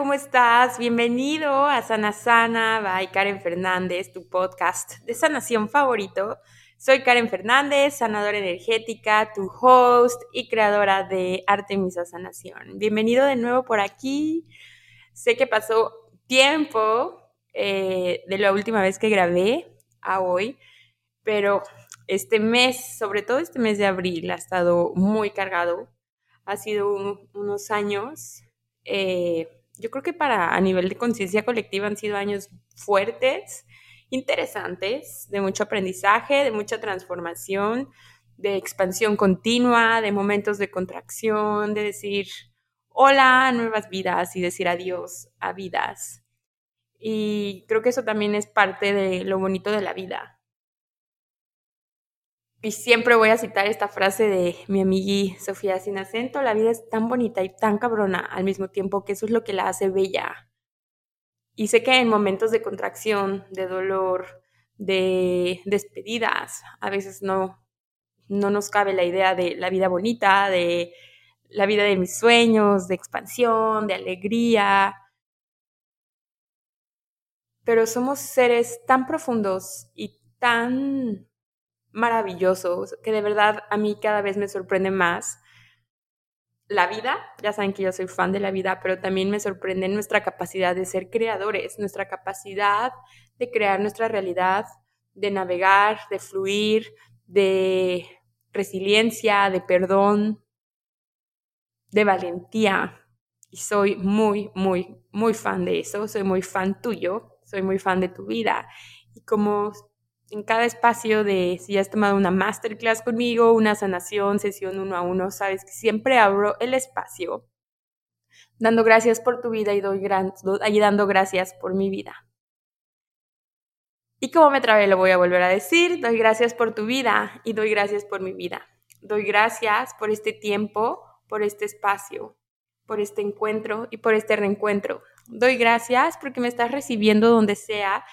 ¿Cómo estás? Bienvenido a Sana Sana by Karen Fernández, tu podcast de sanación favorito. Soy Karen Fernández, sanadora energética, tu host y creadora de Artemisa Sanación. Bienvenido de nuevo por aquí. Sé que pasó tiempo eh, de la última vez que grabé a hoy, pero este mes, sobre todo este mes de abril, ha estado muy cargado. Ha sido unos años. Eh, yo creo que para a nivel de conciencia colectiva han sido años fuertes, interesantes, de mucho aprendizaje, de mucha transformación, de expansión continua, de momentos de contracción, de decir hola a nuevas vidas y decir adiós a vidas. Y creo que eso también es parte de lo bonito de la vida, y siempre voy a citar esta frase de mi amigui Sofía Sin acento, la vida es tan bonita y tan cabrona al mismo tiempo que eso es lo que la hace bella. Y sé que en momentos de contracción, de dolor, de despedidas, a veces no, no nos cabe la idea de la vida bonita, de la vida de mis sueños, de expansión, de alegría. Pero somos seres tan profundos y tan maravillosos, que de verdad a mí cada vez me sorprende más la vida, ya saben que yo soy fan de la vida, pero también me sorprende nuestra capacidad de ser creadores, nuestra capacidad de crear nuestra realidad, de navegar, de fluir, de resiliencia, de perdón, de valentía. Y soy muy, muy, muy fan de eso, soy muy fan tuyo, soy muy fan de tu vida. Y como en cada espacio de si has tomado una masterclass conmigo, una sanación, sesión uno a uno, sabes que siempre abro el espacio dando gracias por tu vida y doy gran, dando gracias por mi vida. Y como me trabé, lo voy a volver a decir, doy gracias por tu vida y doy gracias por mi vida. Doy gracias por este tiempo, por este espacio, por este encuentro y por este reencuentro. Doy gracias porque me estás recibiendo donde sea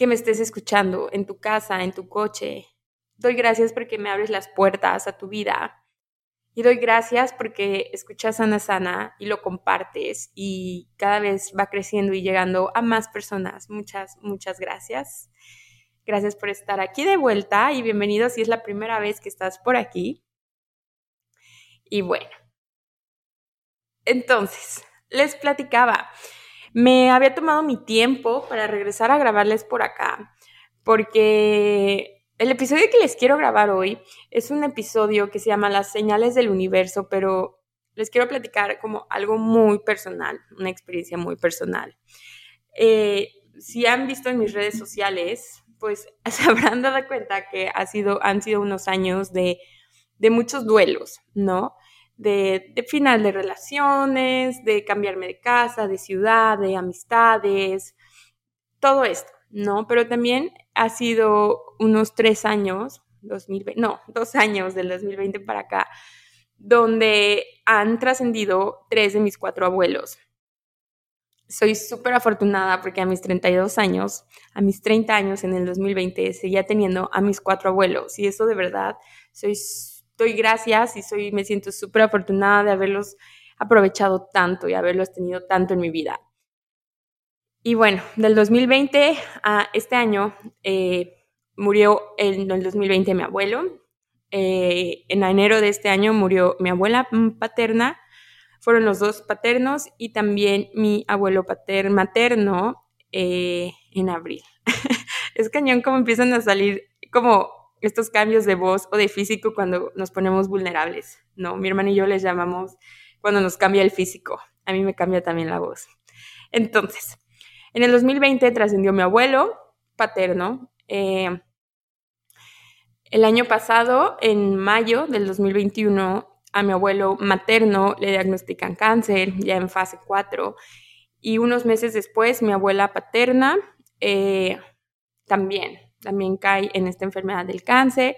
que me estés escuchando en tu casa, en tu coche. Doy gracias porque me abres las puertas a tu vida. Y doy gracias porque escuchas Sana Sana y lo compartes y cada vez va creciendo y llegando a más personas. Muchas, muchas gracias. Gracias por estar aquí de vuelta y bienvenido si es la primera vez que estás por aquí. Y bueno, entonces, les platicaba. Me había tomado mi tiempo para regresar a grabarles por acá, porque el episodio que les quiero grabar hoy es un episodio que se llama Las señales del universo, pero les quiero platicar como algo muy personal, una experiencia muy personal. Eh, si han visto en mis redes sociales, pues se habrán dado cuenta que ha sido, han sido unos años de, de muchos duelos, ¿no? De, final de relaciones, de cambiarme de casa, de ciudad, de amistades, todo esto, ¿no? Pero también ha sido unos tres años, 2020, no, dos años del 2020 para acá, donde han trascendido tres de mis cuatro abuelos. Soy súper afortunada porque a mis 32 años, a mis 30 años en el 2020, seguía teniendo a mis cuatro abuelos y eso de verdad, soy doy gracias y soy, me siento súper afortunada de haberlos aprovechado tanto y haberlos tenido tanto en mi vida. Y bueno, del 2020 a este año eh, murió en el 2020 mi abuelo. Eh, en enero de este año murió mi abuela paterna. Fueron los dos paternos y también mi abuelo pater materno eh, en abril. es cañón como empiezan a salir como estos cambios de voz o de físico cuando nos ponemos vulnerables, ¿no? Mi hermana y yo les llamamos cuando nos cambia el físico. A mí me cambia también la voz. Entonces, en el 2020 trascendió mi abuelo paterno. Eh, el año pasado, en mayo del 2021, a mi abuelo materno le diagnostican cáncer, ya en fase 4. Y unos meses después, mi abuela paterna eh, también, también cae en esta enfermedad del cáncer.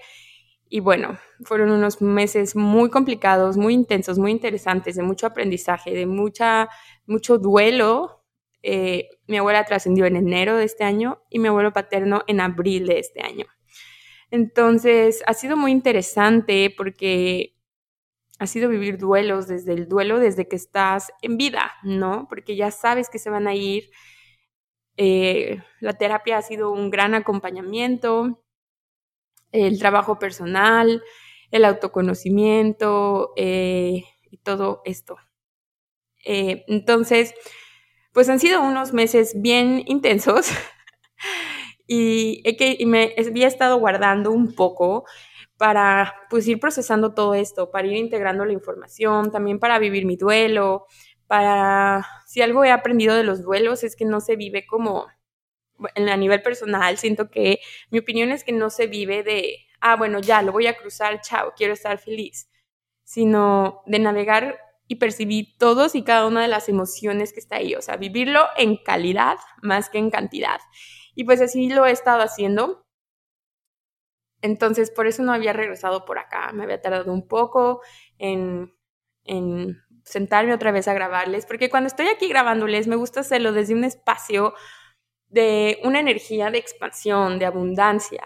Y bueno, fueron unos meses muy complicados, muy intensos, muy interesantes, de mucho aprendizaje, de mucha, mucho duelo. Eh, mi abuela trascendió en enero de este año y mi abuelo paterno en abril de este año. Entonces, ha sido muy interesante porque ha sido vivir duelos desde el duelo, desde que estás en vida, ¿no? Porque ya sabes que se van a ir. Eh, la terapia ha sido un gran acompañamiento, el trabajo personal, el autoconocimiento eh, y todo esto. Eh, entonces, pues han sido unos meses bien intensos y, que, me había estado guardando un poco para pues ir procesando todo esto, para ir integrando la información, también para vivir mi duelo, para si algo he aprendido de los duelos es que no se vive como a nivel personal, siento que mi opinión es que no se vive de, ah, bueno, ya, lo voy a cruzar, chao, quiero estar feliz, sino de navegar y percibir todos y cada una de las emociones que está ahí, o sea, vivirlo en calidad más que en cantidad. Y pues así lo he estado haciendo. Entonces, por eso no había regresado por acá, me había tardado un poco en, en sentarme otra vez a grabarles, porque cuando estoy aquí grabándoles me gusta hacerlo desde un espacio de una energía de expansión, de abundancia.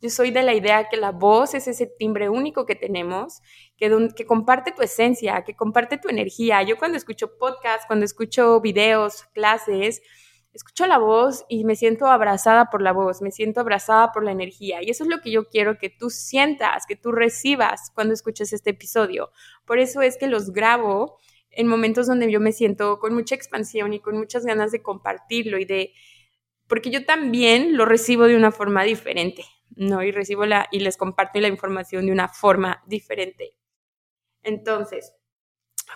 Yo soy de la idea que la voz es ese timbre único que tenemos, que, que comparte tu esencia, que comparte tu energía. Yo cuando escucho podcasts, cuando escucho videos, clases, escucho la voz y me siento abrazada por la voz, me siento abrazada por la energía. Y eso es lo que yo quiero que tú sientas, que tú recibas cuando escuches este episodio. Por eso es que los grabo en momentos donde yo me siento con mucha expansión y con muchas ganas de compartirlo y de porque yo también lo recibo de una forma diferente, ¿no? Y recibo la, y les comparto la información de una forma diferente. Entonces,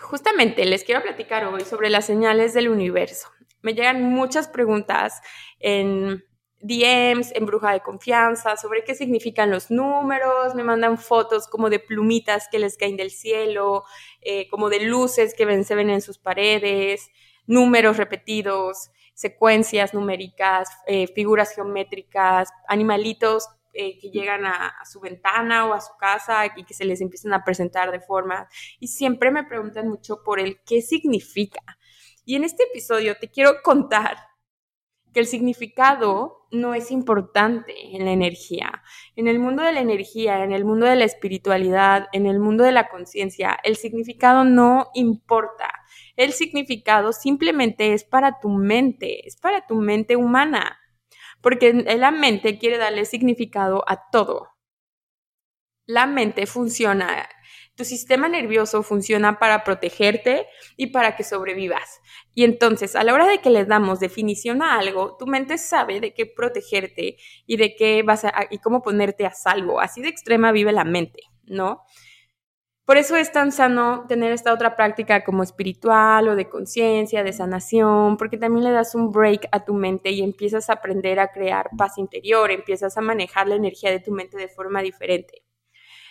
justamente les quiero platicar hoy sobre las señales del universo. Me llegan muchas preguntas en DMs, en Bruja de Confianza, sobre qué significan los números, me mandan fotos como de plumitas que les caen del cielo, eh, como de luces que ven, se ven en sus paredes, números repetidos, secuencias numéricas, eh, figuras geométricas, animalitos eh, que llegan a, su ventana o a su casa y que se les empiezan a presentar de forma. Y siempre me preguntan mucho por el qué significa. Y en este episodio te quiero contar que el significado no es importante en la energía. En el mundo de la energía, en el mundo de la espiritualidad, en el mundo de la conciencia, el significado no importa. El significado simplemente es para tu mente, es para tu mente humana, porque la mente quiere darle significado a todo. La mente funciona, tu sistema nervioso funciona para protegerte y para que sobrevivas. Y entonces, a la hora de que le damos definición a algo, tu mente sabe de qué protegerte y de qué vas a, y cómo ponerte a salvo. Así de extrema vive la mente, ¿no? Por eso es tan sano tener esta otra práctica como espiritual o de conciencia, de sanación, porque también le das un break a tu mente y empiezas a aprender a crear paz interior, empiezas a manejar la energía de tu mente de forma diferente.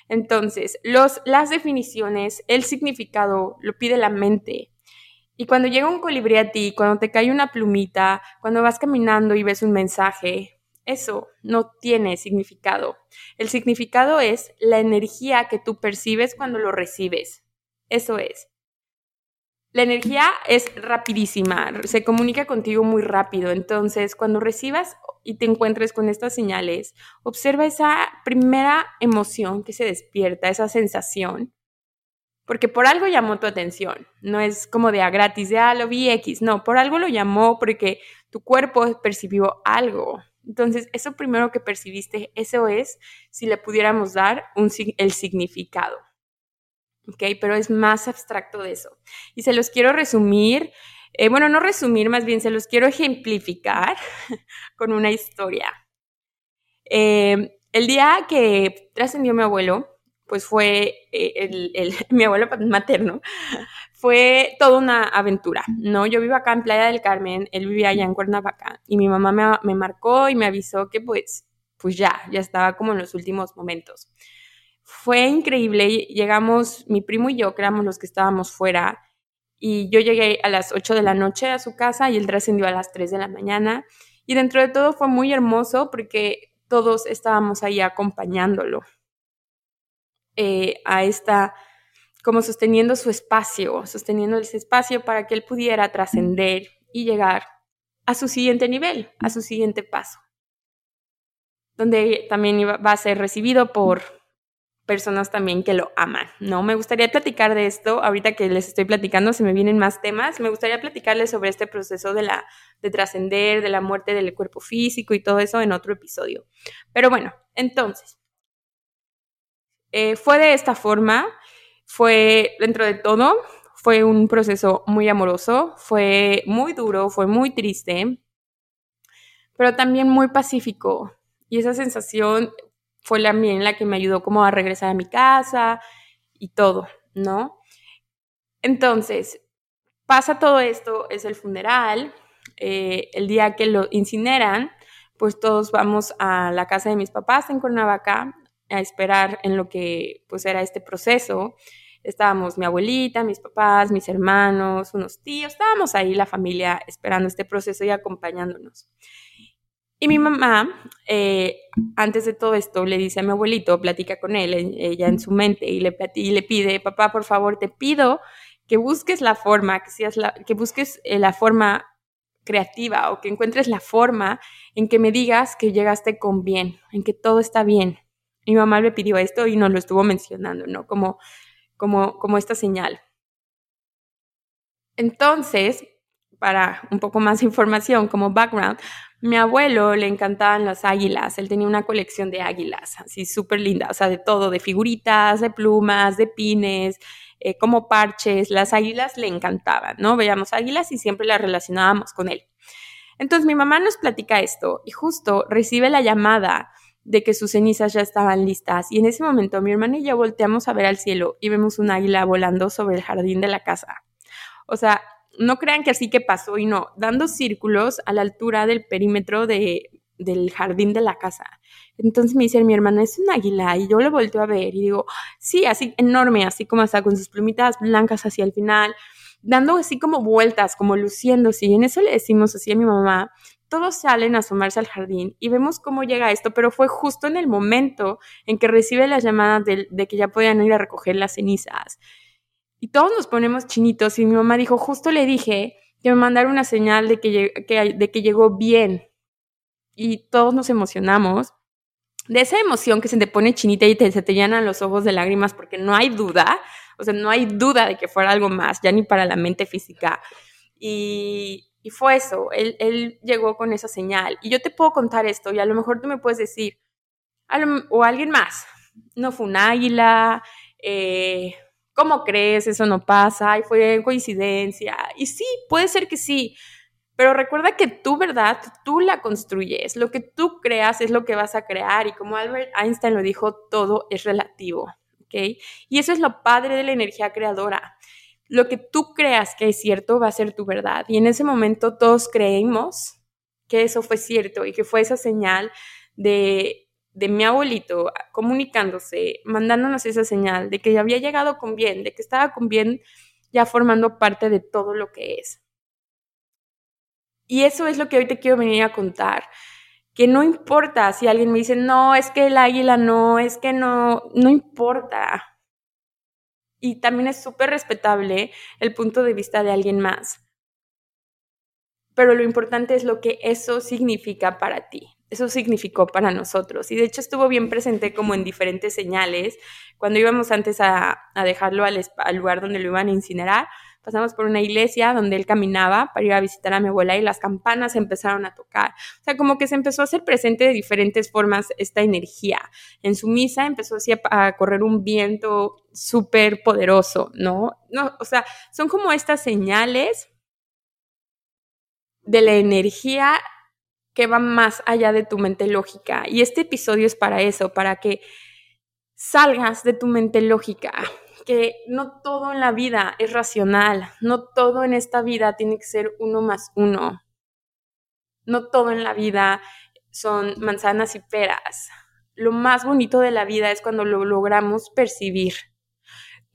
Entonces, los, las definiciones, el significado lo pide la mente. Y cuando llega un colibrí a ti, cuando te cae una plumita, cuando vas caminando y ves un mensaje, eso no tiene significado. El significado es la energía que tú percibes cuando lo recibes. Eso es. La energía es rapidísima, se comunica contigo muy rápido. Entonces, cuando recibas y te encuentres con estas señales, observa esa primera emoción que se despierta, esa sensación. Porque por algo llamó tu atención. No es como de a gratis, de ah, lo vi X. No, por algo lo llamó porque tu cuerpo percibió algo. Entonces, eso primero que percibiste, eso es si le pudiéramos dar un, el significado. ¿Ok? Pero es más abstracto de eso. Y se los quiero resumir, eh, bueno, no resumir, más bien se los quiero ejemplificar con una historia. Eh, el día que trascendió mi abuelo, pues fue eh, el, mi abuelo materno, fue toda una aventura, ¿no? Yo vivo acá en Playa del Carmen, él vivía allá en Cuernavaca y mi mamá me, me marcó y me avisó que pues, pues ya, ya estaba como en los últimos momentos. Fue increíble, llegamos, mi primo y yo, que éramos los que estábamos fuera, y yo llegué a las 8 de la noche a su casa y él trascendió a las 3 de la mañana. Y dentro de todo fue muy hermoso porque todos estábamos ahí acompañándolo eh, a esta, como sosteniendo su espacio, sosteniendo ese espacio para que él pudiera trascender y llegar a su siguiente nivel, a su siguiente paso, donde también iba, va a ser recibido por personas también que lo aman, ¿no? Me gustaría platicar de esto, ahorita que les estoy platicando se me vienen más temas, me gustaría platicarles sobre este proceso de la de trascender, de la muerte del cuerpo físico y todo eso en otro episodio. Pero bueno, entonces, eh, fue de esta forma, fue dentro de todo, fue un proceso muy amoroso, fue muy duro, fue muy triste, pero también muy pacífico. Y esa sensación fue también la que me ayudó como a regresar a mi casa y todo, ¿no? Entonces, pasa todo esto, es el funeral, eh, el día que lo incineran, pues todos vamos a la casa de mis papás en Cuernavaca a esperar en lo que pues era este proceso. Estábamos mi abuelita, mis papás, mis hermanos, unos tíos, estábamos ahí la familia esperando este proceso y acompañándonos. Y mi mamá, eh, antes de todo esto, le dice a mi abuelito, platica con él, ella en su mente, y le, y le pide, papá, por favor, te pido que busques la forma, que, seas la, que busques eh, la forma creativa o que encuentres la forma en que me digas que llegaste con bien, en que todo está bien. Mi mamá le pidió esto y nos lo estuvo mencionando, ¿no? Como, como, como esta señal. Entonces, para un poco más de información como background, mi abuelo le encantaban las águilas, él tenía una colección de águilas, así súper linda, o sea, de todo, de figuritas, de plumas, de pines, eh, como parches, las águilas le encantaban, ¿no? Veíamos águilas y siempre las relacionábamos con él. Entonces mi mamá nos platica esto y justo recibe la llamada de que sus cenizas ya estaban listas y en ese momento mi hermano y yo volteamos a ver al cielo y vemos un águila volando sobre el jardín de la casa. O sea, no crean que así que pasó y no, dando círculos a la altura del perímetro de, del jardín de la casa. Entonces me dice mi hermana, es un águila, y yo lo volteo a ver y digo, sí, así enorme, así como hasta con sus plumitas blancas hacia el final, dando así como vueltas, como luciéndose, y en eso le decimos así a mi mamá, todos salen a asomarse al jardín y vemos cómo llega esto, pero fue justo en el momento en que recibe las llamadas de que ya podían ir a recoger las cenizas. Y todos nos ponemos chinitos y mi mamá dijo, justo le dije que me mandara una señal de que, de que llegó bien. Y todos nos emocionamos. De esa emoción que se te pone chinita y te, se te llenan los ojos de lágrimas porque no hay duda, o sea, no hay duda de que fuera algo más, ya ni para la mente física. Y, y fue eso, él, él, llegó con esa señal. Y yo te puedo contar esto y a lo mejor tú me puedes decir, o alguien más, no fue un águila, eh, ¿cómo crees? Eso no pasa y fue coincidencia. Y sí, puede ser que sí, pero recuerda que tu verdad, tú la construyes. Lo que tú creas es lo que vas a crear. Y como Albert Einstein lo dijo, todo es relativo. ¿Ok? Y eso es lo padre de la energía creadora. Lo que tú creas que es cierto va a ser tu verdad. Y en ese momento todos creemos que eso fue cierto y que fue esa señal de de mi abuelito comunicándose, mandándonos esa señal de que ya había llegado con bien, de que estaba con bien ya formando parte de todo lo que es. Y eso es lo que hoy te quiero venir a contar, que no importa si alguien me dice, no, es que el águila no, es que no, no importa. Y también es súper respetable el punto de vista de alguien más. Pero lo importante es lo que eso significa para ti eso significó para nosotros. Y de hecho estuvo bien presente como en diferentes señales. Cuando íbamos antes a, dejarlo al, lugar donde lo iban a incinerar, pasamos por una iglesia donde él caminaba para ir a visitar a mi abuela y las campanas empezaron a tocar. O sea, como que se empezó a hacer presente de diferentes formas esta energía. En su misa empezó así a, a correr un viento súper poderoso, ¿no? ¿no? O sea, son como estas señales de la energía que va más allá de tu mente lógica. Y este episodio es para eso, para que salgas de tu mente lógica, que no todo en la vida es racional, no todo en esta vida tiene que ser uno más uno, no todo en la vida son manzanas y peras. Lo más bonito de la vida es cuando lo logramos percibir,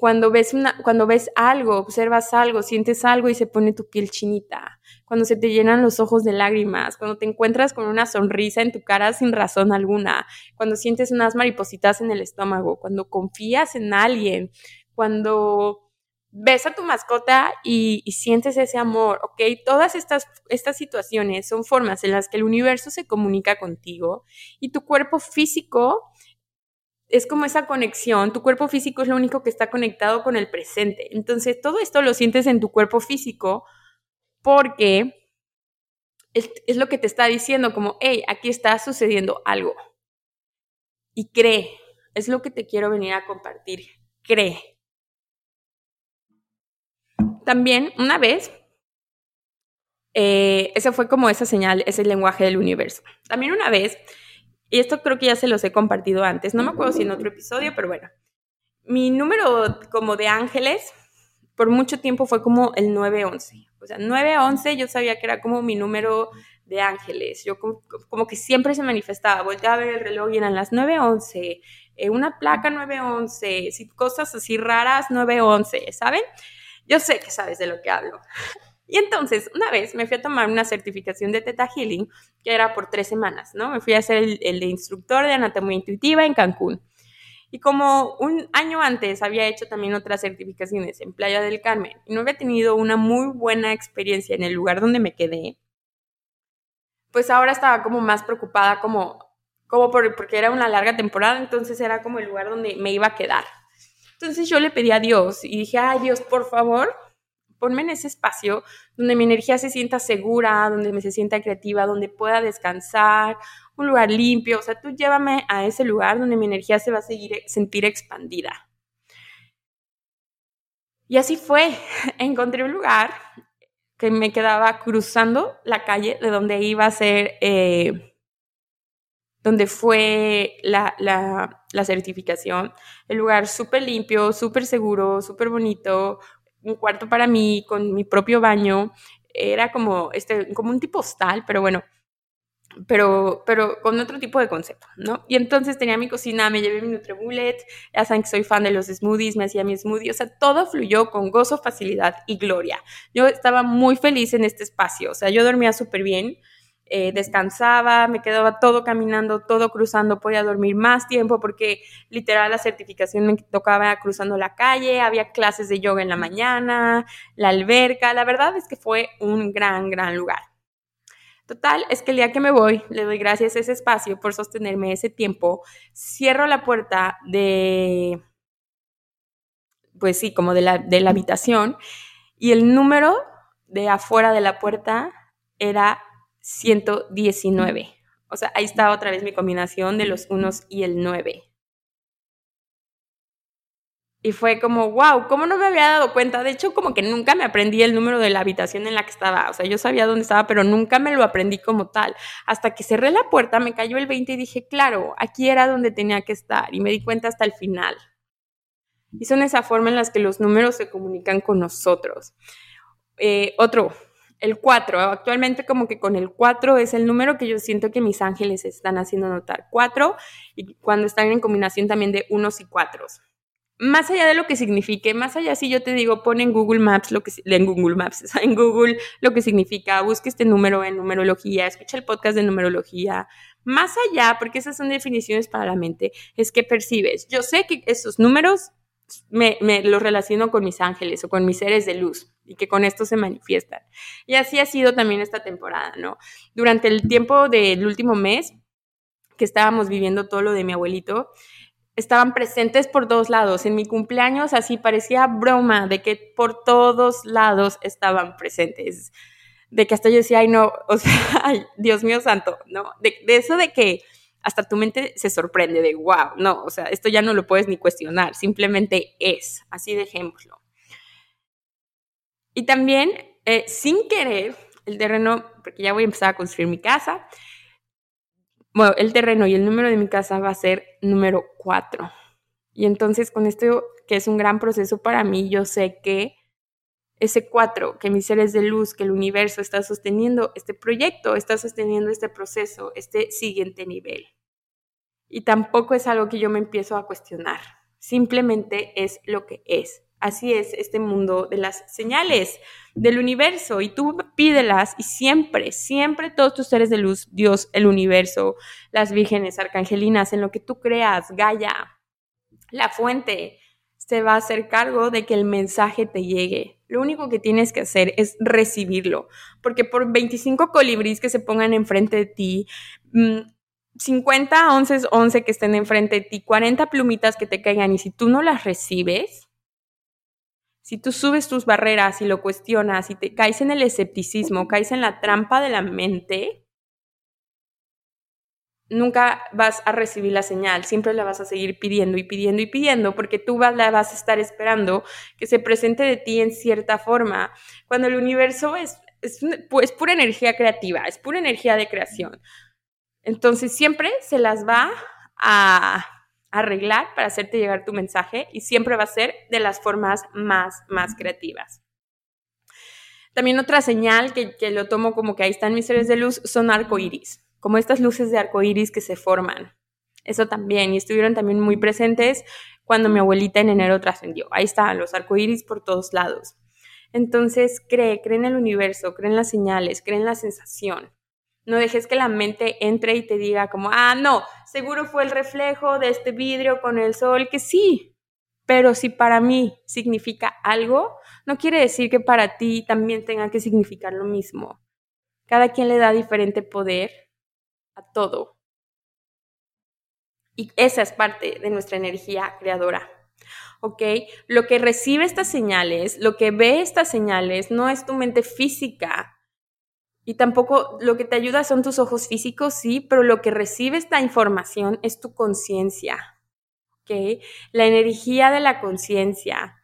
cuando ves, una, cuando ves algo, observas algo, sientes algo y se pone tu piel chinita, cuando se te llenan los ojos de lágrimas, cuando te encuentras con una sonrisa en tu cara sin razón alguna, cuando sientes unas maripositas en el estómago, cuando confías en alguien, cuando ves a tu mascota y, sientes ese amor, ¿ok? Todas estas, estas situaciones son formas en las que el universo se comunica contigo y tu cuerpo físico es como esa conexión, tu cuerpo físico es lo único que está conectado con el presente. Entonces, todo esto lo sientes en tu cuerpo físico porque es, lo que te está diciendo como, hey, aquí está sucediendo algo. Y cree, es lo que te quiero venir a compartir, cree. También una vez, eh, ese fue como esa señal, ese lenguaje del universo. También una vez y esto creo que ya se los he compartido antes, no me acuerdo si en otro episodio, pero bueno. Mi número como de ángeles por mucho tiempo fue como el 911. O sea, 911 yo sabía que era como mi número de ángeles. Yo como, que siempre se manifestaba. Volteaba a ver el reloj y eran las 911. Eh, una placa 911. Cosas así raras 911, ¿saben? Yo sé que sabes de lo que hablo. Y entonces, una vez me fui a tomar una certificación de Teta Healing, que era por tres semanas, ¿no? Me fui a hacer el, el instructor de anatomía intuitiva en Cancún. Y como un año antes había hecho también otras certificaciones en Playa del Carmen y no había tenido una muy buena experiencia en el lugar donde me quedé, pues ahora estaba como más preocupada como, como por, porque era una larga temporada, entonces era como el lugar donde me iba a quedar. Entonces yo le pedí a Dios y dije, ay Dios, por favor, ponme en ese espacio donde mi energía se sienta segura, donde me se sienta creativa, donde pueda descansar, un lugar limpio, o sea, tú llévame a ese lugar donde mi energía se va a seguir, sentir expandida. Y así fue, encontré un lugar que me quedaba cruzando la calle de donde iba a ser, eh, donde fue la, la, la certificación. El lugar súper limpio, súper seguro, súper bonito, un cuarto para mí con mi propio baño. Era como, este, como un tipo hostal, pero bueno, pero, pero con otro tipo de concepto, ¿no? Y entonces tenía mi cocina, me llevé mi Nutribullet, ya saben que soy fan de los smoothies, me hacía mi smoothie, o sea, todo fluyó con gozo, facilidad y gloria. Yo estaba muy feliz en este espacio, o sea, yo dormía súper bien, eh, descansaba, me quedaba todo caminando, todo cruzando, podía dormir más tiempo porque literal la certificación me tocaba cruzando la calle, había clases de yoga en la mañana, la alberca, la verdad es que fue un gran, gran lugar. Total, es que el día que me voy, le doy gracias a ese espacio por sostenerme ese tiempo, cierro la puerta de, pues sí, como de la, de la habitación y el número de afuera de la puerta era 119. O sea, ahí está otra vez mi combinación de los unos y el 9. Y fue como, wow, ¿cómo no me había dado cuenta? De hecho, como que nunca me aprendí el número de la habitación en la que estaba. O sea, yo sabía dónde estaba, pero nunca me lo aprendí como tal. Hasta que cerré la puerta, me cayó el 20 y dije, claro, aquí era donde tenía que estar. Y me di cuenta hasta el final. Y son esa forma en las que los números se comunican con nosotros. Eh, otro, el 4. Actualmente como que con el 4 es el número que yo siento que mis ángeles están haciendo notar. 4 y cuando están en combinación también de unos y cuatros. Más allá de lo que signifique, más allá si yo te digo, pon en Google Maps lo que en Google Maps, en Google lo que significa, busque este número en numerología, escucha el podcast de numerología. Más allá, porque esas son definiciones para la mente, es que percibes. Yo sé que esos números me, me los relaciono con mis ángeles o con mis seres de luz y que con esto se manifiestan. Y así ha sido también esta temporada, ¿no? Durante el tiempo del último mes que estábamos viviendo todo lo de mi abuelito, estaban presentes por todos lados. En mi cumpleaños así parecía broma de que por todos lados estaban presentes. De que hasta yo decía, ay no, o sea, ay, Dios mío santo, ¿no? De, de eso de que hasta tu mente se sorprende de, wow, no, o sea, esto ya no lo puedes ni cuestionar, simplemente es, así dejémoslo. Y también, eh, sin querer, el terreno, porque ya voy a empezar a construir mi casa, bueno, el terreno y el número de mi casa va a ser número 4. Y entonces con esto, que es un gran proceso para mí, yo sé que ese 4, que mis seres de luz, que el universo está sosteniendo este proyecto, está sosteniendo este proceso, este siguiente nivel. Y tampoco es algo que yo me empiezo a cuestionar. simplemente es lo que es. Así es este mundo de las señales del universo y tú pídelas y siempre, siempre todos tus seres de luz, Dios, el universo, las vírgenes, arcangelinas, en lo que tú creas, Gaia, la fuente, se va a hacer cargo de que el mensaje te llegue. Lo único que tienes que hacer es recibirlo, porque por 25 colibríes que se pongan enfrente de ti, 50 11 11 que estén enfrente de ti, 40 plumitas que te caigan y si tú no las recibes, si tú subes tus barreras y lo cuestionas y te caes en el escepticismo, caes en la trampa de la mente, nunca vas a recibir la señal, siempre la vas a seguir pidiendo y pidiendo y pidiendo porque tú la vas a estar esperando que se presente de ti en cierta forma, cuando el universo es, es, es pura energía creativa, es pura energía de creación. Entonces siempre se las va a arreglar para hacerte llegar tu mensaje y siempre va a ser de las formas más, más creativas. También otra señal que, lo tomo como que ahí están mis seres de luz son arcoíris, como estas luces de arcoíris que se forman. Eso también, y estuvieron también muy presentes cuando mi abuelita en enero trascendió. Ahí están los arcoíris por todos lados. Entonces, cree, cree en el universo, cree en las señales, cree en la sensación. No dejes que la mente entre y te diga como, ah, no, seguro fue el reflejo de este vidrio con el sol, que sí, pero si para mí significa algo, no quiere decir que para ti también tenga que significar lo mismo. Cada quien le da diferente poder a todo. Y esa es parte de nuestra energía creadora. ¿ok? Lo que recibe estas señales, lo que ve estas señales, no es tu mente física, y tampoco lo que te ayuda son tus ojos físicos, sí, pero lo que recibe esta información es tu conciencia, ¿ok? La energía de la conciencia.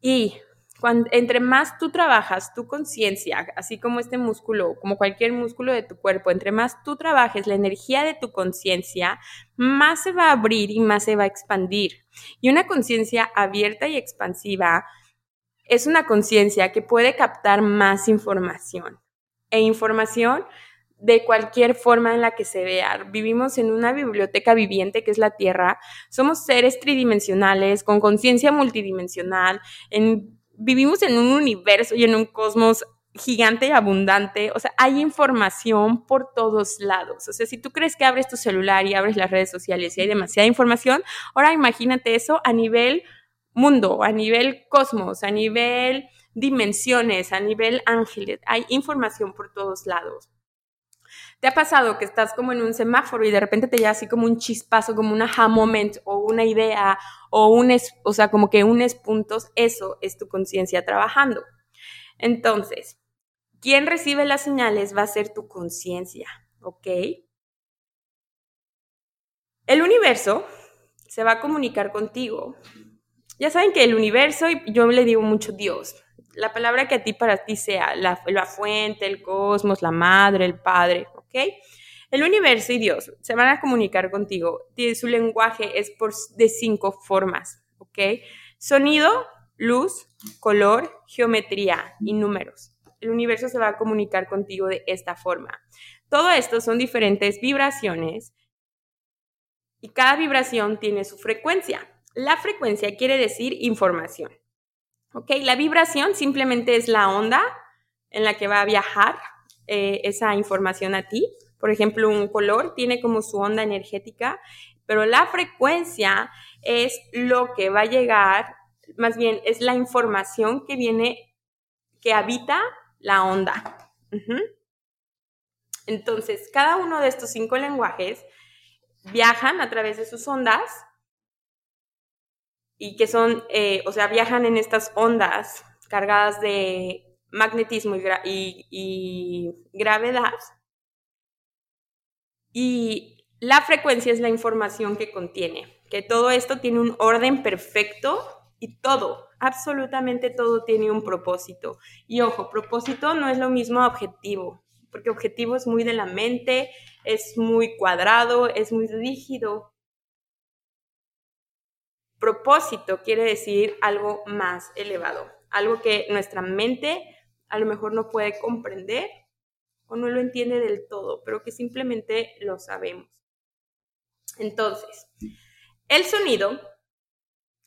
Y cuando, entre más tú trabajas tu conciencia, así como este músculo, como cualquier músculo de tu cuerpo, entre más tú trabajes la energía de tu conciencia, más se va a abrir y más se va a expandir. Y una conciencia abierta y expansiva es una conciencia que puede captar más información e información de cualquier forma en la que se vea. Vivimos en una biblioteca viviente que es la Tierra. Somos seres tridimensionales, con conciencia multidimensional. vivimos en un universo y en un cosmos gigante y abundante. O sea, hay información por todos lados. O sea, si tú crees que abres tu celular y abres las redes sociales y hay demasiada información, ahora imagínate eso a nivel mundo, a nivel cosmos, a nivel dimensiones, a nivel ángeles, hay información por todos lados. ¿Te ha pasado que estás como en un semáforo y de repente te llega así como un chispazo, como un aha moment o una idea o un, o sea, como que unes puntos? Eso es tu conciencia trabajando. Entonces, quien recibe las señales va a ser tu conciencia, ¿ok? El universo se va a comunicar contigo. Ya saben que el universo, yo le digo mucho Dios, la palabra que a ti para ti sea, la, fuente, el cosmos, la madre, el padre, ¿ok? El universo y Dios se van a comunicar contigo. Su lenguaje es por, de cinco formas, ¿ok? Sonido, luz, color, geometría y números. El universo se va a comunicar contigo de esta forma. Todo esto son diferentes vibraciones y cada vibración tiene su frecuencia. La frecuencia quiere decir información. ¿Ok? La vibración simplemente es la onda en la que va a viajar eh, esa información a ti. Por ejemplo, un color tiene como su onda energética, pero la frecuencia es lo que va a llegar, más bien es la información que viene, que habita la onda. Entonces, cada uno de estos cinco lenguajes viajan a través de sus ondas y que son, eh, o sea, viajan en estas ondas cargadas de magnetismo y, gravedad. Y la frecuencia es la información que contiene, que todo esto tiene un orden perfecto y todo, absolutamente todo tiene un propósito. Y ojo, propósito no es lo mismo objetivo, porque objetivo es muy de la mente, es muy cuadrado, es muy rígido, propósito quiere decir algo más elevado, algo que nuestra mente a lo mejor no puede comprender o no lo entiende del todo, pero que simplemente lo sabemos. Entonces, el sonido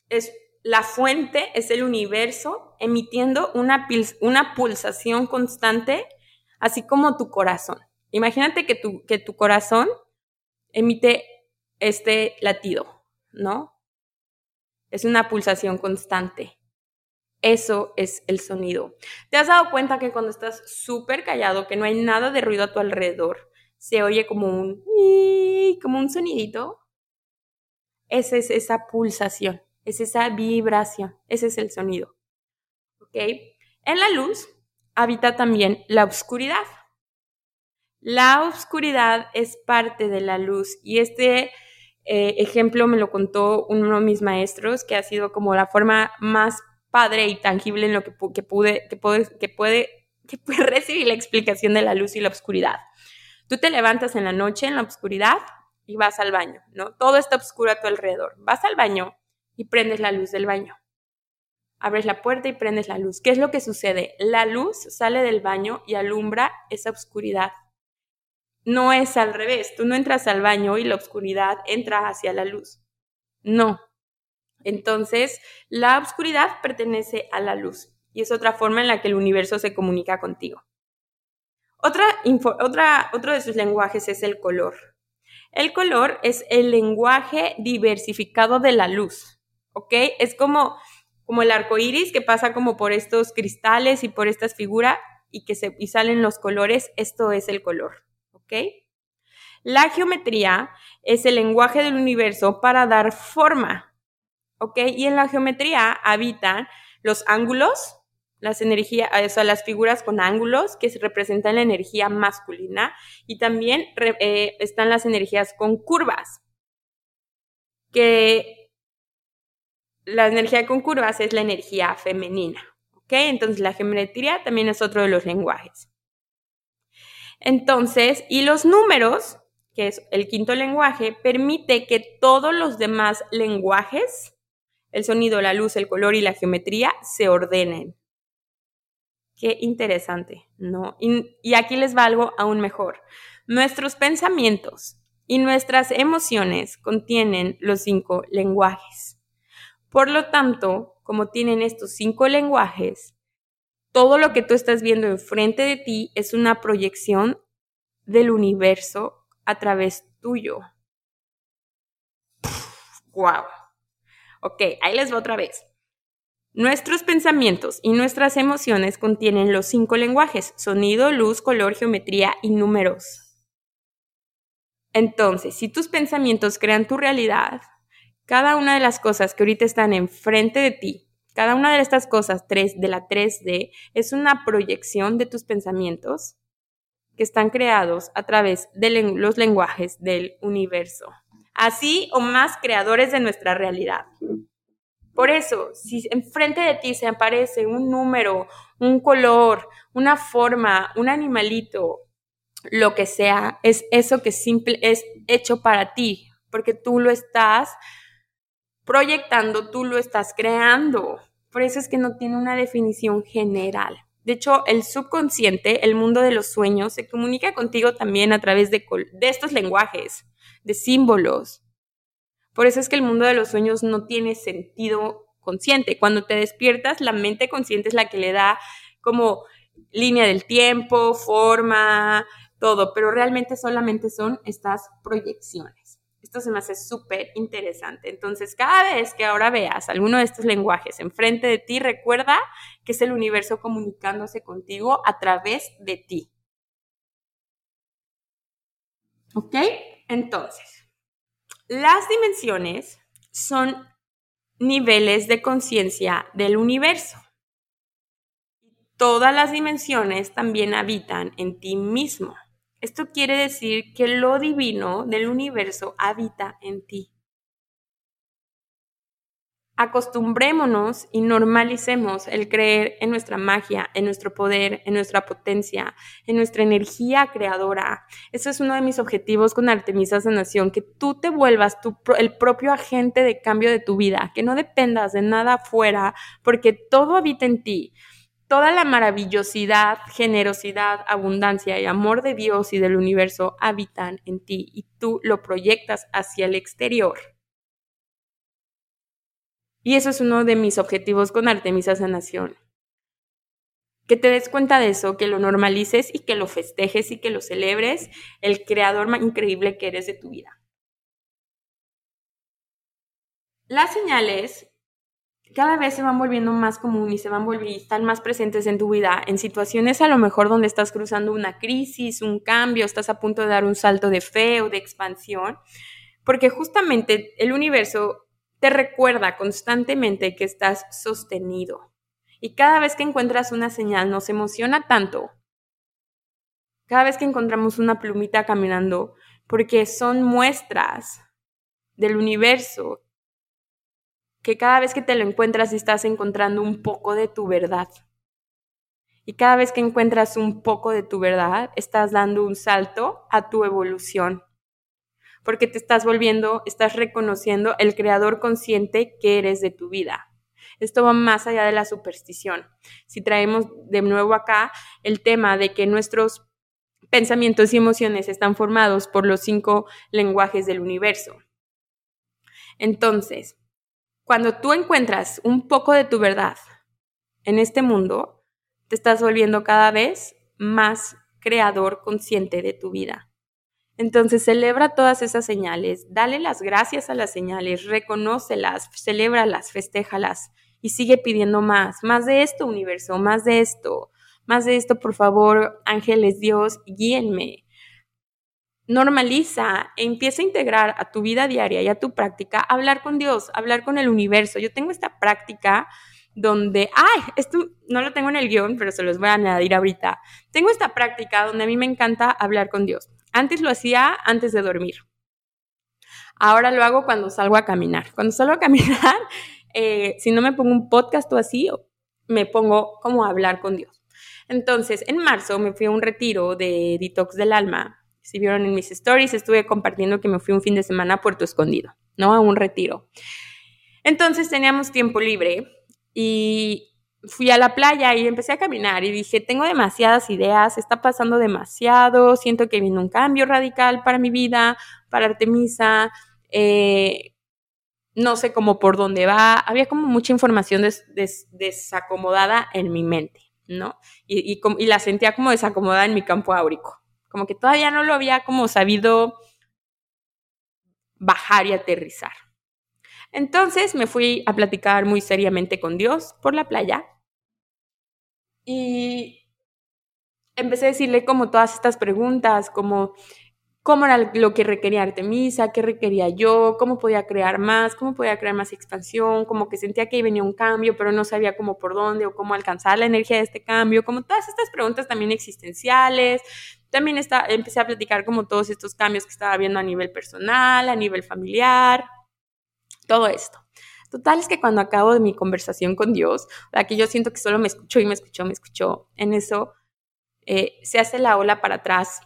es la fuente, es el universo emitiendo una, una pulsación constante, así como tu corazón. Imagínate que tu, que tu corazón emite este latido, ¿no? Es una pulsación constante. Eso es el sonido. ¿Te has dado cuenta que cuando estás súper callado, que no hay nada de ruido a tu alrededor, se oye como un como un sonidito? Esa es esa pulsación, es esa vibración, ese es el sonido. ¿Ok? En la luz habita también la oscuridad. La oscuridad es parte de la luz y este eh, ejemplo me lo contó uno de mis maestros, que ha sido como la forma más padre y tangible en lo que, pude, que puede, que puede, que puede recibir la explicación de la luz y la oscuridad. Tú te levantas en la noche, en la oscuridad, y vas al baño, ¿no? Todo está oscuro a tu alrededor. Vas al baño y prendes la luz del baño. Abres la puerta y prendes la luz. ¿Qué es lo que sucede? La luz sale del baño y alumbra esa oscuridad. No es al revés. Tú no entras al baño y la oscuridad entra hacia la luz. No, entonces, la oscuridad pertenece a la luz y es otra forma en la que el universo se comunica contigo. Otra, otra, otro de sus lenguajes es el color. El color es el lenguaje diversificado de la luz, ¿ok? Es como, como el arco iris que pasa como por estos cristales y por estas figuras y que se, y salen los colores. Esto es el color, ¿ok? La geometría es el lenguaje del universo para dar forma ¿ok? Y en la geometría habitan los ángulos, las energías, o sea, las figuras con ángulos que representan la energía masculina y también eh, están las energías con curvas, que la energía con curvas es la energía femenina, ¿ok? Entonces la geometría también es otro de los lenguajes. Entonces, y los números, que es el quinto lenguaje, permite que todos los demás lenguajes el sonido, la luz, el color y la geometría se ordenen. Qué interesante, ¿no? Y, aquí les va algo aún mejor. Nuestros pensamientos y nuestras emociones contienen los cinco lenguajes. Por lo tanto, como tienen estos cinco lenguajes, todo lo que tú estás viendo enfrente de ti es una proyección del universo a través tuyo. ¡Wow! Ok, ahí les va otra vez. Nuestros pensamientos y nuestras emociones contienen los cinco lenguajes, sonido, luz, color, geometría y números. Entonces, si tus pensamientos crean tu realidad, cada una de las cosas que ahorita están enfrente de ti, cada una de estas cosas tres de la 3D es una proyección de tus pensamientos que están creados a través de los lenguajes del universo así o más creadores de nuestra realidad. Por eso, si enfrente de ti se aparece un número, un color, una forma, un animalito, lo que sea, es eso que simple, es hecho para ti, porque tú lo estás proyectando, tú lo estás creando. Por eso es que no tiene una definición general. De hecho, el subconsciente, el mundo de los sueños, se comunica contigo también a través de, estos lenguajes de símbolos. Por eso es que el mundo de los sueños no tiene sentido consciente. Cuando te despiertas, la mente consciente es la que le da como línea del tiempo, forma, todo, pero realmente solamente son estas proyecciones. Esto se me hace súper interesante. Entonces, cada vez que ahora veas alguno de estos lenguajes enfrente de ti, recuerda que es el universo comunicándose contigo a través de ti. ¿Ok? Entonces, las dimensiones son niveles de conciencia del universo. Todas las dimensiones también habitan en ti mismo. Esto quiere decir que lo divino del universo habita en ti acostumbrémonos y normalicemos el creer en nuestra magia, en nuestro poder, en nuestra potencia, en nuestra energía creadora. Eso es uno de mis objetivos con Artemisa Sanación, que tú te vuelvas el propio agente de cambio de tu vida, que no dependas de nada afuera, porque todo habita en ti. Toda la maravillosidad, generosidad, abundancia y amor de Dios y del universo habitan en ti y tú lo proyectas hacia el exterior. Y eso es uno de mis objetivos con Artemisa Sanación. Que te des cuenta de eso, que lo normalices y que lo festejes y que lo celebres, el creador más increíble que eres de tu vida. Las señales cada vez se van volviendo más común y se van volviendo, están más presentes en tu vida, en situaciones a lo mejor donde estás cruzando una crisis, un cambio, estás a punto de dar un salto de fe o de expansión, porque justamente el universo te recuerda constantemente que estás sostenido. Y cada vez que encuentras una señal nos emociona tanto. Cada vez que encontramos una plumita caminando, porque son muestras del universo que cada vez que te lo encuentras estás encontrando un poco de tu verdad. Y cada vez que encuentras un poco de tu verdad, estás dando un salto a tu evolución. Porque te estás volviendo, estás reconociendo el creador consciente que eres de tu vida. Esto va más allá de la superstición. Si traemos de nuevo acá el tema de que nuestros pensamientos y emociones están formados por los cinco lenguajes del universo. Entonces, cuando tú encuentras un poco de tu verdad en este mundo, te estás volviendo cada vez más creador consciente de tu vida. Entonces celebra todas esas señales, dale las gracias a las señales, reconócelas, celébralas, festéjalas y sigue pidiendo más, más de esto universo, más de esto, más de esto, por favor, ángeles, Dios, guíenme normaliza e empieza a integrar a tu vida diaria y a tu práctica hablar con Dios, hablar con el universo. Yo tengo esta práctica donde, ay, esto no lo tengo en el guion, pero se los voy a añadir ahorita. Tengo esta práctica donde a mí me encanta hablar con Dios. Antes lo hacía antes de dormir. Ahora lo hago cuando salgo a caminar. Cuando salgo a caminar, eh, si no me pongo un podcast o así, me pongo como a hablar con Dios. Entonces, en marzo me fui a un retiro de detox del alma si vieron en mis stories, estuve compartiendo que me fui un fin de semana a Puerto Escondido, ¿no? A un retiro. Entonces teníamos tiempo libre y fui a la playa y empecé a caminar y dije, tengo demasiadas ideas, está pasando demasiado, siento que viene un cambio radical para mi vida, para Artemisa, eh, no sé cómo por dónde va, había como mucha información desacomodada en mi mente, ¿no? Y, y la sentía como desacomodada en mi campo áurico como que todavía no lo había como sabido bajar y aterrizar. Entonces me fui a platicar muy seriamente con Dios por la playa. Y empecé a decirle como todas estas preguntas, como cómo era lo que requería Artemisa, qué requería yo, cómo podía crear más, cómo podía crear más expansión, como que sentía que venía un cambio, pero no sabía cómo por dónde o cómo alcanzar la energía de este cambio, como todas estas preguntas también existenciales, también está, empecé a platicar como todos estos cambios que estaba viendo a nivel personal, a nivel familiar, todo esto. Total es que cuando acabo de mi conversación con Dios, la que yo siento que solo me escuchó y me escuchó, me escuchó, en eso eh, se hace la ola para atrás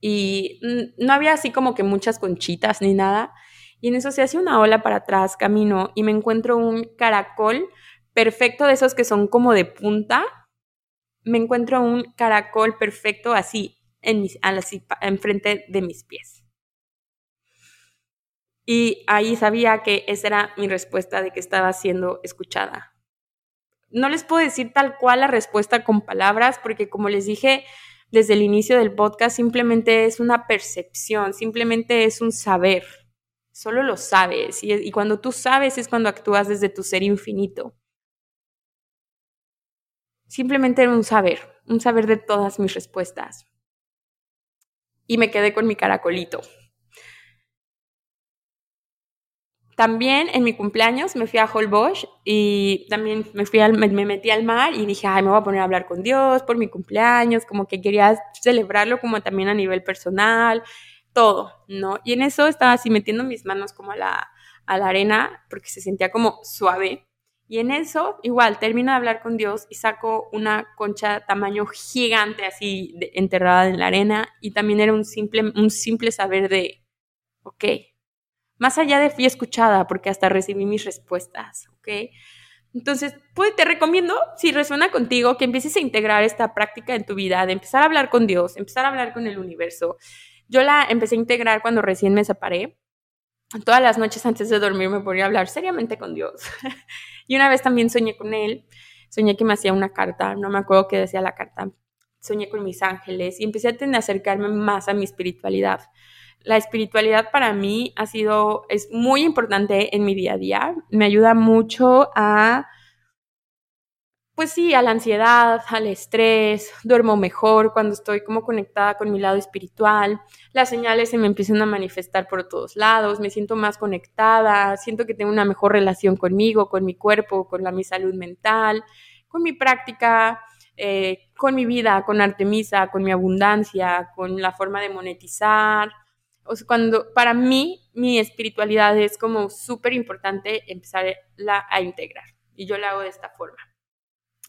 y no había así como que muchas conchitas ni nada. Y en eso se hace una ola para atrás, camino y me encuentro un caracol perfecto de esos que son como de punta, me encuentro un caracol perfecto así, en mis, enfrente de mis pies. Y ahí sabía que esa era mi respuesta de que estaba siendo escuchada. No les puedo decir tal cual la respuesta con palabras, porque como les dije desde el inicio del podcast, simplemente es una percepción, simplemente es un saber. Solo lo sabes. Y, y cuando tú sabes es cuando actúas desde tu ser infinito. Simplemente era un saber, un saber de todas mis respuestas. Y me quedé con mi caracolito. También en mi cumpleaños me fui a Holbox y también me, fui al, me, metí al mar y dije, ay, me voy a poner a hablar con Dios por mi cumpleaños, como que quería celebrarlo como también a nivel personal, todo, ¿no? Y en eso estaba así metiendo mis manos como a la, a la arena porque se sentía como suave y en eso, igual, termino de hablar con Dios y saco una concha tamaño gigante así enterrada en la arena y también era un simple, un simple saber de, ok, más allá de fui escuchada porque hasta recibí mis respuestas, ok. Entonces, pues te recomiendo, si resuena contigo, que empieces a integrar esta práctica en tu vida, de empezar a hablar con Dios, empezar a hablar con el universo. Yo la empecé a integrar cuando recién me separé todas las noches antes de dormir me ponía a hablar seriamente con Dios. y una vez también soñé con Él, soñé que me hacía una carta, no me acuerdo qué decía la carta, soñé con mis ángeles y empecé a tener, acercarme más a mi espiritualidad. La espiritualidad para mí ha sido, es muy importante en mi día a día, me ayuda mucho a pues sí, a la ansiedad, al estrés, duermo mejor cuando estoy como conectada con mi lado espiritual, las señales se me empiezan a manifestar por todos lados, me siento más conectada, siento que tengo una mejor relación conmigo, con mi cuerpo, con la, mi salud mental, con mi práctica, eh, con mi vida, con Artemisa, con mi abundancia, con la forma de monetizar. O sea, cuando para mí mi espiritualidad es como súper importante empezarla a integrar y yo la hago de esta forma.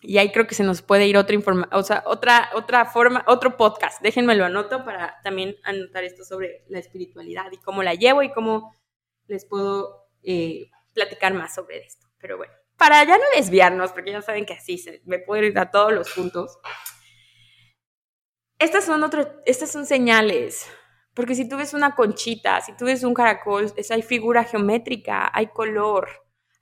Y ahí creo que se nos puede ir otra informa o sea, otra, otra forma, otro podcast. Déjenme lo anoto para también anotar esto sobre la espiritualidad y cómo la llevo y cómo les puedo eh, platicar más sobre esto. Pero bueno, para ya no desviarnos, porque ya saben que así se, me puedo ir a todos los puntos. Estas son, otro, estas son señales, porque si tú ves una conchita, si tú ves un caracol, es, hay figura geométrica, hay color,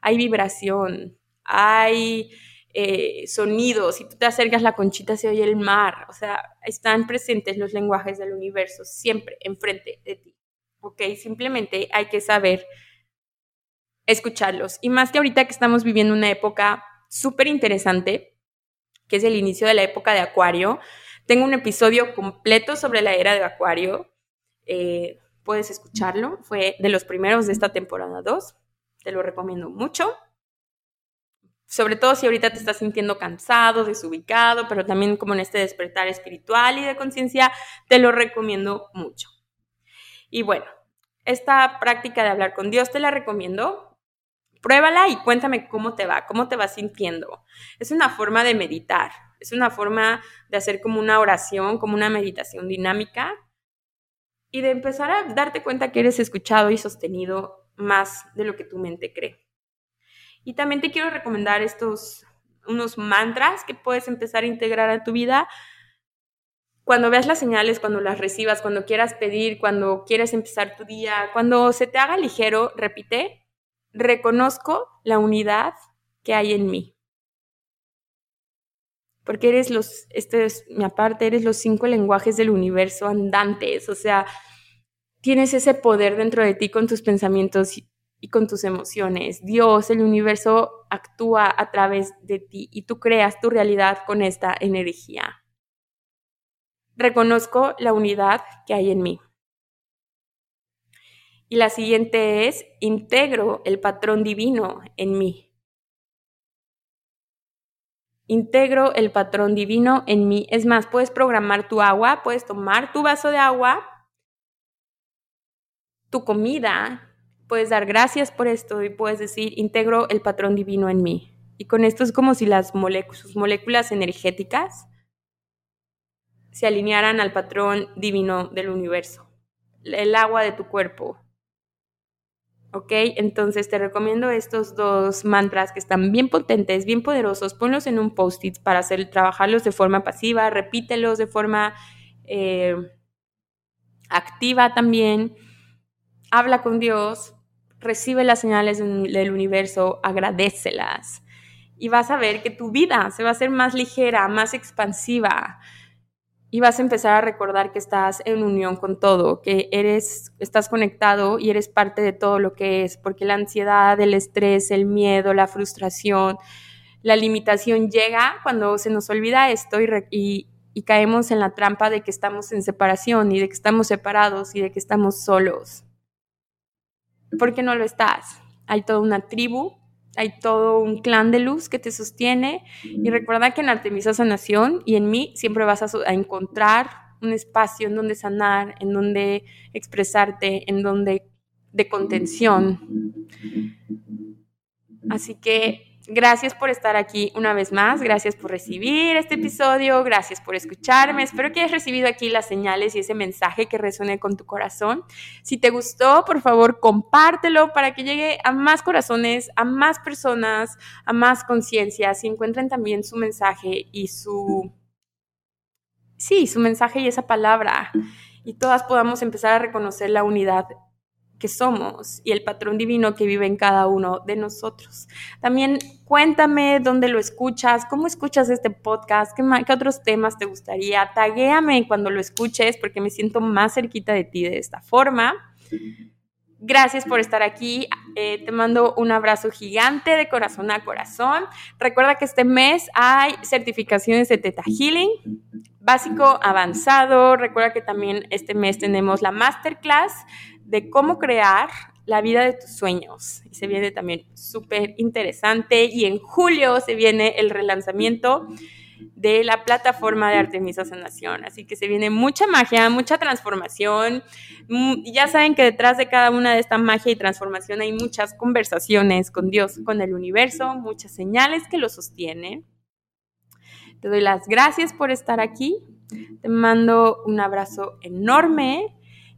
hay vibración, hay eh, sonidos, si tú te acercas la conchita se oye el mar, o sea, están presentes los lenguajes del universo siempre enfrente de ti, ¿ok? Simplemente hay que saber escucharlos. Y más que ahorita que estamos viviendo una época súper interesante, que es el inicio de la época de Acuario, tengo un episodio completo sobre la era de Acuario. Eh, puedes escucharlo, fue de los primeros de esta temporada 2. Te lo recomiendo mucho sobre todo si ahorita te estás sintiendo cansado, desubicado, pero también como en este despertar espiritual y de conciencia, te lo recomiendo mucho. Y bueno, esta práctica de hablar con Dios te la recomiendo. Pruébala y cuéntame cómo te va, cómo te vas sintiendo. Es una forma de meditar, es una forma de hacer como una oración, como una meditación dinámica y de empezar a darte cuenta que eres escuchado y sostenido más de lo que tu mente cree. Y también te quiero recomendar estos, unos mantras que puedes empezar a integrar a tu vida. Cuando veas las señales, cuando las recibas, cuando quieras pedir, cuando quieres empezar tu día, cuando se te haga ligero, repite, reconozco la unidad que hay en mí. Porque eres los, este es mi aparte, eres los cinco lenguajes del universo andantes, o sea, tienes ese poder dentro de ti con tus pensamientos y con tus emociones. Dios, el universo actúa a través de ti y tú creas tu realidad con esta energía. Reconozco la unidad que hay en mí. Y la siguiente es, integro el patrón divino en mí. Integro el patrón divino en mí. Es más, puedes programar tu agua, puedes tomar tu vaso de agua, tu comida, puedes dar gracias por esto y puedes decir, integro el patrón divino en mí. Y con esto es como si las sus moléculas energéticas se alinearan al patrón divino del universo, el agua de tu cuerpo. ¿Ok? Entonces te recomiendo estos dos mantras que están bien potentes, bien poderosos. Ponlos en un post-it para hacer, trabajarlos de forma pasiva, repítelos de forma eh, activa también. Habla con Dios, recibe las señales del universo, agradecelas y vas a ver que tu vida se va a hacer más ligera, más expansiva y vas a empezar a recordar que estás en unión con todo, que eres estás conectado y eres parte de todo lo que es, porque la ansiedad, el estrés, el miedo, la frustración, la limitación llega cuando se nos olvida esto y, y caemos en la trampa de que estamos en separación y de que estamos separados y de que estamos solos. ¿Por qué no lo estás? Hay toda una tribu, hay todo un clan de luz que te sostiene y recuerda que en Artemisa Sanación y en mí siempre vas a, encontrar un espacio en donde sanar, en donde expresarte, en donde de contención. Así que Gracias por estar aquí una vez más, gracias por recibir este episodio, gracias por escucharme. Espero que hayas recibido aquí las señales y ese mensaje que resuene con tu corazón. Si te gustó, por favor, compártelo para que llegue a más corazones, a más personas, a más conciencias y encuentren también su mensaje y su... Sí, su mensaje y esa palabra. Y todas podamos empezar a reconocer la unidad que somos y el patrón divino que vive en cada uno de nosotros. También cuéntame dónde lo escuchas, cómo escuchas este podcast, qué, otros temas te gustaría. Taguéame cuando lo escuches porque me siento más cerquita de ti de esta forma. Gracias por estar aquí. Eh, te mando un abrazo gigante de corazón a corazón. Recuerda que este mes hay certificaciones de Teta Healing, básico, avanzado. Recuerda que también este mes tenemos la masterclass de cómo crear la vida de tus sueños. Y se viene también súper interesante. Y en julio se viene el relanzamiento de la plataforma de Artemisa Sanación. Así que se viene mucha magia, mucha transformación. Mm, ya saben que detrás de cada una de esta magia y transformación hay muchas conversaciones con Dios, con el universo, muchas señales que lo sostienen. Te doy las gracias por estar aquí. Te mando un abrazo enorme